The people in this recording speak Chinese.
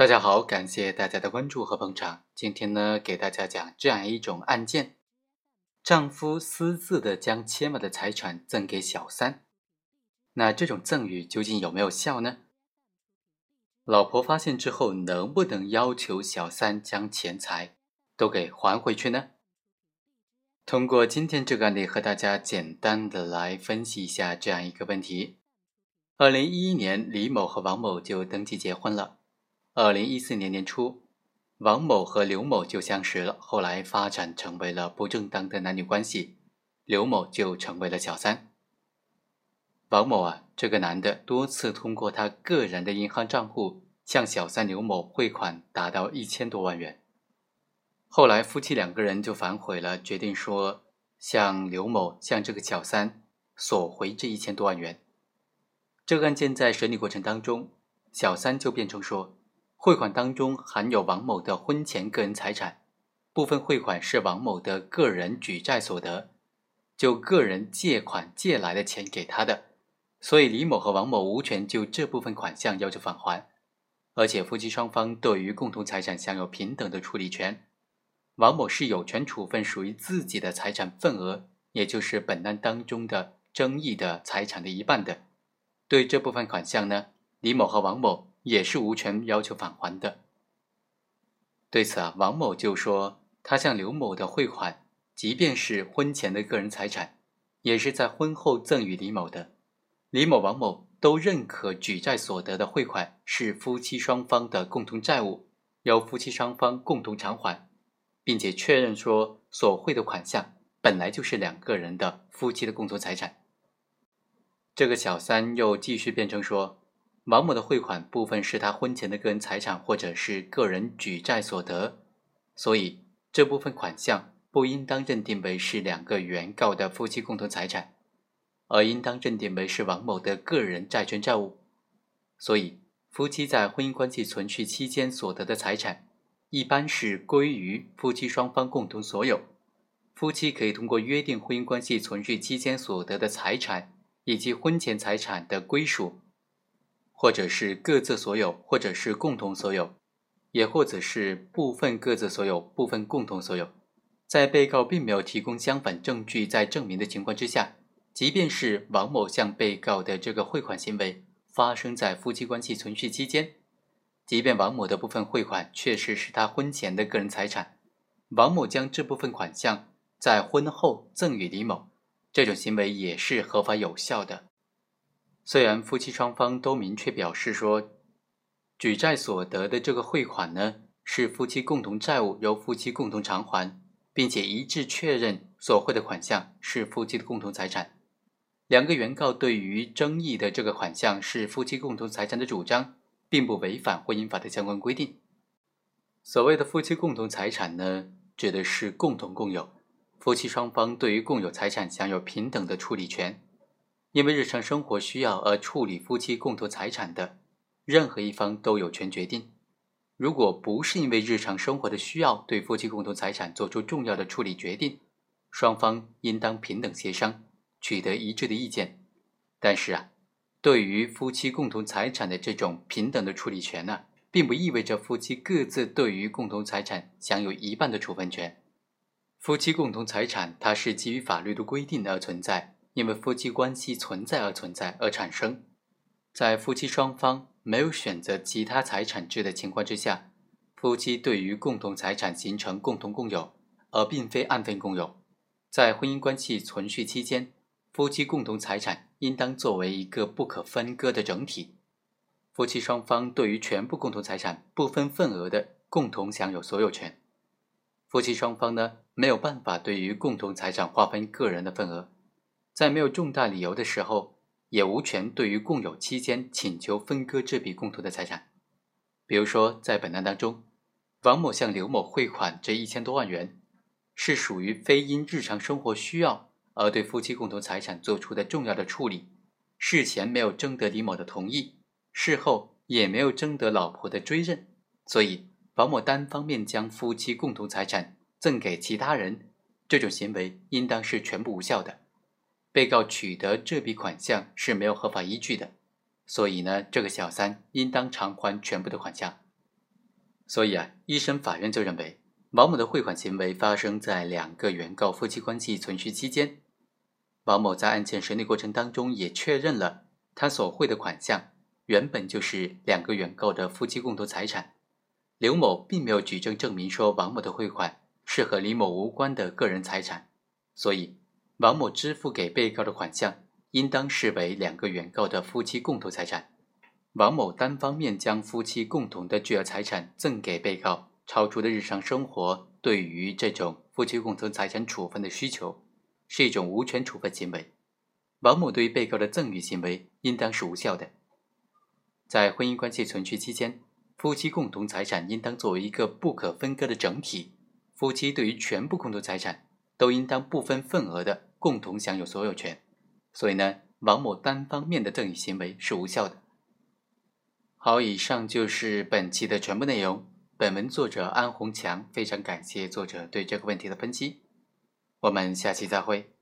大家好，感谢大家的关注和捧场。今天呢，给大家讲这样一种案件：丈夫私自的将千万的财产赠给小三，那这种赠与究竟有没有效呢？老婆发现之后，能不能要求小三将钱财都给还回去呢？通过今天这个案例，和大家简单的来分析一下这样一个问题：二零一一年，李某和王某就登记结婚了。二零一四年年初，王某和刘某就相识了，后来发展成为了不正当的男女关系，刘某就成为了小三。王某啊，这个男的多次通过他个人的银行账户向小三刘某汇款，达到一千多万元。后来夫妻两个人就反悔了，决定说向刘某向这个小三索回这一千多万元。这个案件在审理过程当中，小三就辩称说。汇款当中含有王某的婚前个人财产，部分汇款是王某的个人举债所得，就个人借款借来的钱给他的，所以李某和王某无权就这部分款项要求返还，而且夫妻双方对于共同财产享有平等的处理权，王某是有权处分属于自己的财产份额，也就是本案当中的争议的财产的一半的，对这部分款项呢，李某和王某。也是无权要求返还的。对此啊，王某就说，他向刘某的汇款，即便是婚前的个人财产，也是在婚后赠与李某的。李某、王某都认可举债所得的汇款是夫妻双方的共同债务，由夫妻双方共同偿还，并且确认说，所汇的款项本来就是两个人的夫妻的共同财产。这个小三又继续辩称说。王某的汇款部分是他婚前的个人财产或者是个人举债所得，所以这部分款项不应当认定为是两个原告的夫妻共同财产，而应当认定为是王某的个人债权债务。所以，夫妻在婚姻关系存续期间所得的财产，一般是归于夫妻双方共同所有。夫妻可以通过约定婚姻关系存续期间所得的财产以及婚前财产的归属。或者是各自所有，或者是共同所有，也或者是部分各自所有、部分共同所有，在被告并没有提供相反证据在证明的情况之下，即便是王某向被告的这个汇款行为发生在夫妻关系存续期间，即便王某的部分汇款确实是他婚前的个人财产，王某将这部分款项在婚后赠与李某，这种行为也是合法有效的。虽然夫妻双方都明确表示说，举债所得的这个汇款呢是夫妻共同债务，由夫妻共同偿还，并且一致确认所汇的款项是夫妻的共同财产。两个原告对于争议的这个款项是夫妻共同财产的主张，并不违反婚姻法的相关规定。所谓的夫妻共同财产呢，指的是共同共有，夫妻双方对于共有财产享有平等的处理权。因为日常生活需要而处理夫妻共同财产的，任何一方都有权决定。如果不是因为日常生活的需要对夫妻共同财产做出重要的处理决定，双方应当平等协商，取得一致的意见。但是啊，对于夫妻共同财产的这种平等的处理权呢，并不意味着夫妻各自对于共同财产享有一半的处分权。夫妻共同财产它是基于法律的规定而存在。因为夫妻关系存在而存在而产生，在夫妻双方没有选择其他财产制的情况之下，夫妻对于共同财产形成共同共有，而并非按份共有。在婚姻关系存续期间，夫妻共同财产应当作为一个不可分割的整体，夫妻双方对于全部共同财产不分份额的共同享有所有权。夫妻双方呢，没有办法对于共同财产划分个人的份额。在没有重大理由的时候，也无权对于共有期间请求分割这笔共同的财产。比如说，在本案当中，王某向刘某汇款这一千多万元，是属于非因日常生活需要而对夫妻共同财产做出的重要的处理，事前没有征得李某的同意，事后也没有征得老婆的追认，所以王某单方面将夫妻共同财产赠给其他人，这种行为应当是全部无效的。被告取得这笔款项是没有合法依据的，所以呢，这个小三应当偿还全部的款项。所以啊，一审法院就认为，王某的汇款行为发生在两个原告夫妻关系存续期间。王某在案件审理过程当中也确认了，他所汇的款项原本就是两个原告的夫妻共同财产。刘某并没有举证证明说王某的汇款是和李某无关的个人财产，所以王某支付给被告的款项应当视为两个原告的夫妻共同财产。王某单方面将夫妻共同的巨额财产赠给被告，超出了日常生活对于这种夫妻共同财产处分的需求，是一种无权处分行为。王某对被告的赠与行为应当是无效的。在婚姻关系存续期间。夫妻共同财产应当作为一个不可分割的整体，夫妻对于全部共同财产都应当不分份额的共同享有所有权。所以呢，王某单方面的赠与行为是无效的。好，以上就是本期的全部内容。本文作者安红强，非常感谢作者对这个问题的分析。我们下期再会。